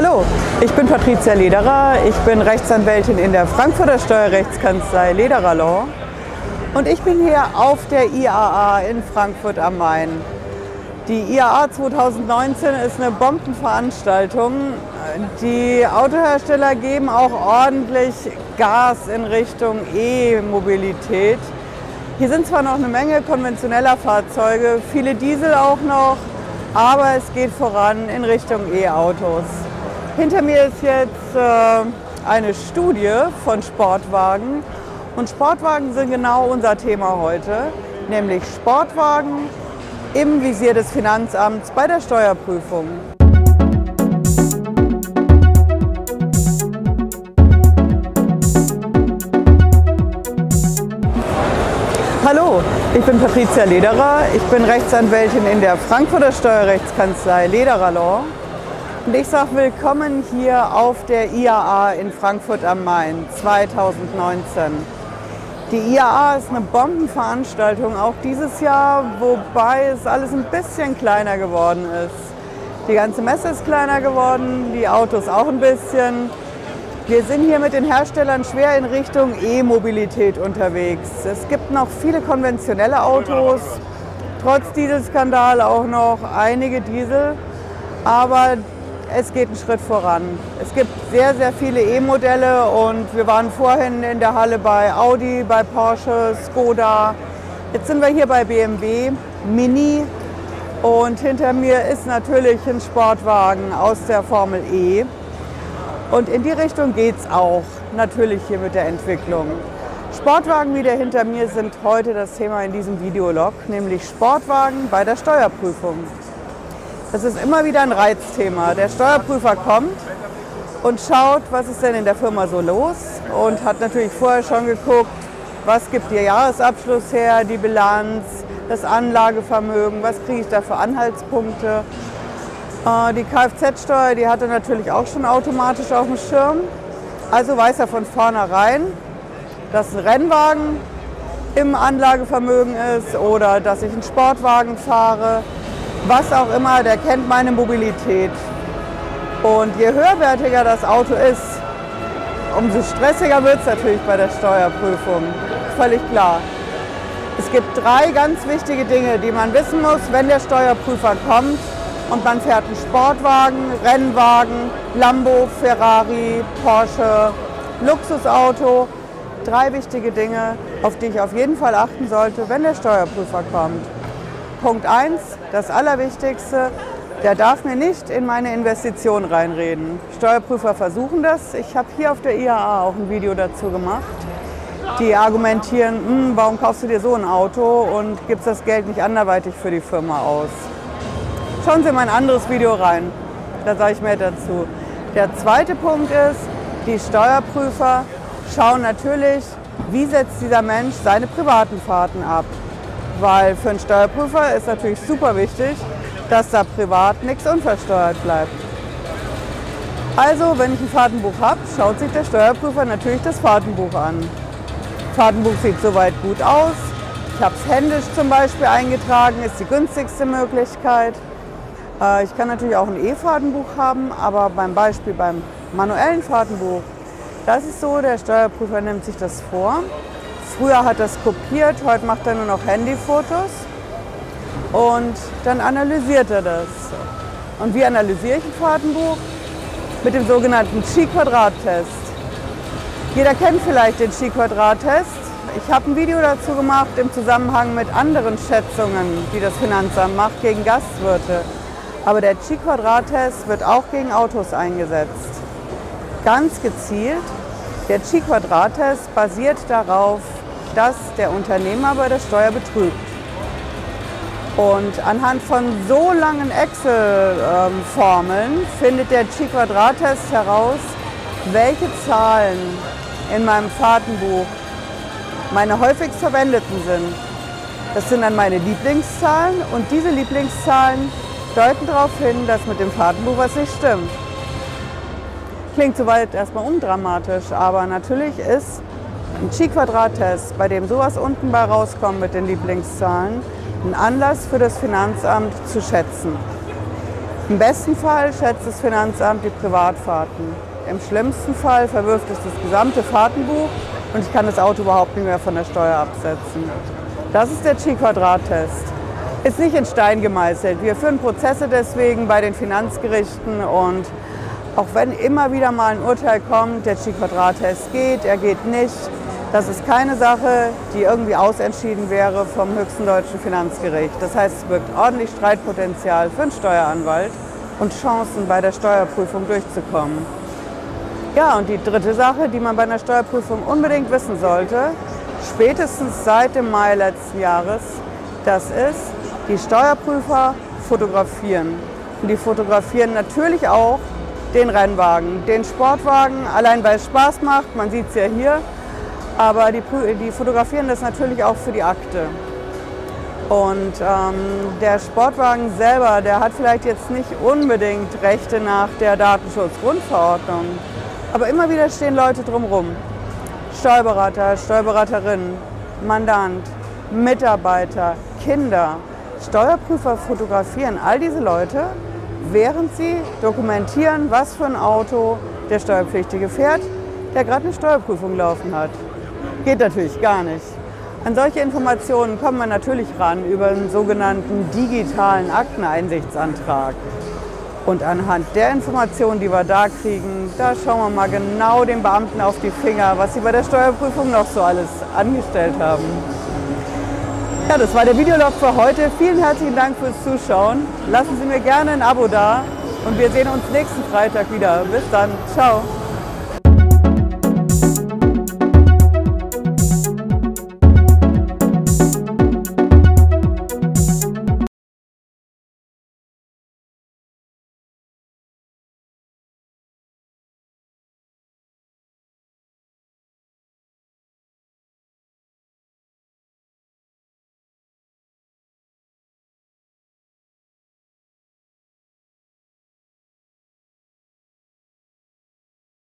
Hallo, ich bin Patricia Lederer. Ich bin Rechtsanwältin in der Frankfurter Steuerrechtskanzlei Lederer Law. Und ich bin hier auf der IAA in Frankfurt am Main. Die IAA 2019 ist eine Bombenveranstaltung. Die Autohersteller geben auch ordentlich Gas in Richtung E-Mobilität. Hier sind zwar noch eine Menge konventioneller Fahrzeuge, viele Diesel auch noch, aber es geht voran in Richtung E-Autos. Hinter mir ist jetzt äh, eine Studie von Sportwagen und Sportwagen sind genau unser Thema heute, nämlich Sportwagen im Visier des Finanzamts bei der Steuerprüfung. Hallo, ich bin Patricia Lederer. Ich bin Rechtsanwältin in der Frankfurter Steuerrechtskanzlei Lederer Law. Und ich sage willkommen hier auf der IAA in Frankfurt am Main 2019. Die IAA ist eine Bombenveranstaltung, auch dieses Jahr, wobei es alles ein bisschen kleiner geworden ist. Die ganze Messe ist kleiner geworden, die Autos auch ein bisschen. Wir sind hier mit den Herstellern schwer in Richtung E-Mobilität unterwegs. Es gibt noch viele konventionelle Autos, trotz Dieselskandal auch noch einige Diesel. Aber es geht einen Schritt voran. Es gibt sehr, sehr viele E-Modelle und wir waren vorhin in der Halle bei Audi, bei Porsche, Skoda. Jetzt sind wir hier bei BMW, Mini und hinter mir ist natürlich ein Sportwagen aus der Formel E. Und in die Richtung geht es auch natürlich hier mit der Entwicklung. Sportwagen wie der hinter mir sind heute das Thema in diesem Videolog, nämlich Sportwagen bei der Steuerprüfung. Das ist immer wieder ein Reizthema. Der Steuerprüfer kommt und schaut, was ist denn in der Firma so los und hat natürlich vorher schon geguckt, was gibt der Jahresabschluss her, die Bilanz, das Anlagevermögen, was kriege ich da für Anhaltspunkte. Äh, die Kfz-Steuer, die hat er natürlich auch schon automatisch auf dem Schirm. Also weiß er von vornherein, dass ein Rennwagen im Anlagevermögen ist oder dass ich einen Sportwagen fahre was auch immer, der kennt meine Mobilität. Und je höherwertiger das Auto ist, umso stressiger wird es natürlich bei der Steuerprüfung. Völlig klar. Es gibt drei ganz wichtige Dinge, die man wissen muss, wenn der Steuerprüfer kommt und man fährt einen Sportwagen, Rennwagen, Lambo, Ferrari, Porsche, Luxusauto. Drei wichtige Dinge, auf die ich auf jeden Fall achten sollte, wenn der Steuerprüfer kommt. Punkt 1, das Allerwichtigste, der darf mir nicht in meine Investition reinreden. Steuerprüfer versuchen das. Ich habe hier auf der IAA auch ein Video dazu gemacht. Die argumentieren, hm, warum kaufst du dir so ein Auto und gibst das Geld nicht anderweitig für die Firma aus. Schauen Sie in mein anderes Video rein, da sage ich mehr dazu. Der zweite Punkt ist, die Steuerprüfer schauen natürlich, wie setzt dieser Mensch seine privaten Fahrten ab weil für einen Steuerprüfer ist natürlich super wichtig, dass da privat nichts unversteuert bleibt. Also, wenn ich ein Fahrtenbuch habe, schaut sich der Steuerprüfer natürlich das Fahrtenbuch an. Das Fahrtenbuch sieht soweit gut aus. Ich habe es händisch zum Beispiel eingetragen, ist die günstigste Möglichkeit. Äh, ich kann natürlich auch ein E-Fahrtenbuch haben, aber beim Beispiel beim manuellen Fahrtenbuch, das ist so, der Steuerprüfer nimmt sich das vor Früher hat er es kopiert, heute macht er nur noch Handyfotos und dann analysiert er das. Und wie analysiere ich ein Fahrtenbuch? Mit dem sogenannten Chi-Quadrat-Test. Jeder kennt vielleicht den Chi-Quadrat-Test. Ich habe ein Video dazu gemacht im Zusammenhang mit anderen Schätzungen, die das Finanzamt macht gegen Gastwirte. Aber der Chi-Quadrat-Test wird auch gegen Autos eingesetzt. Ganz gezielt. Der Chi-Quadrat-Test basiert darauf, dass der Unternehmer bei der Steuer betrügt. Und anhand von so langen Excel-Formeln findet der Chi-Quadrat-Test heraus, welche Zahlen in meinem Fahrtenbuch meine häufigst verwendeten sind. Das sind dann meine Lieblingszahlen und diese Lieblingszahlen deuten darauf hin, dass mit dem Fahrtenbuch was nicht stimmt. Klingt soweit erstmal undramatisch, aber natürlich ist ein Chi-Quadrat-Test, bei dem sowas unten bei rauskommt mit den Lieblingszahlen, ein Anlass für das Finanzamt zu schätzen. Im besten Fall schätzt das Finanzamt die Privatfahrten. Im schlimmsten Fall verwirft es das gesamte Fahrtenbuch und ich kann das Auto überhaupt nicht mehr von der Steuer absetzen. Das ist der Chi-Quadrat-Test. Ist nicht in Stein gemeißelt. Wir führen Prozesse deswegen bei den Finanzgerichten und auch wenn immer wieder mal ein Urteil kommt, der Chi-Quadrat-Test geht, er geht nicht, das ist keine Sache, die irgendwie ausentschieden wäre vom höchsten deutschen Finanzgericht. Das heißt, es birgt ordentlich Streitpotenzial für einen Steueranwalt und Chancen bei der Steuerprüfung durchzukommen. Ja, und die dritte Sache, die man bei einer Steuerprüfung unbedingt wissen sollte, spätestens seit dem Mai letzten Jahres, das ist, die Steuerprüfer fotografieren. Und die fotografieren natürlich auch den Rennwagen, den Sportwagen, allein weil es Spaß macht, man sieht es ja hier, aber die, die, fotografieren das natürlich auch für die Akte. Und ähm, der Sportwagen selber, der hat vielleicht jetzt nicht unbedingt Rechte nach der Datenschutzgrundverordnung, aber immer wieder stehen Leute drumherum. Steuerberater, Steuerberaterin, Mandant, Mitarbeiter, Kinder. Steuerprüfer fotografieren all diese Leute, während sie dokumentieren, was für ein Auto der Steuerpflichtige fährt, der gerade eine Steuerprüfung laufen hat. Geht natürlich gar nicht. An solche Informationen kommt man natürlich ran über einen sogenannten digitalen Akteneinsichtsantrag. Und anhand der Informationen, die wir da kriegen, da schauen wir mal genau den Beamten auf die Finger, was sie bei der Steuerprüfung noch so alles angestellt haben. Ja, das war der Videolog für heute. Vielen herzlichen Dank fürs Zuschauen. Lassen Sie mir gerne ein Abo da und wir sehen uns nächsten Freitag wieder. Bis dann. Ciao.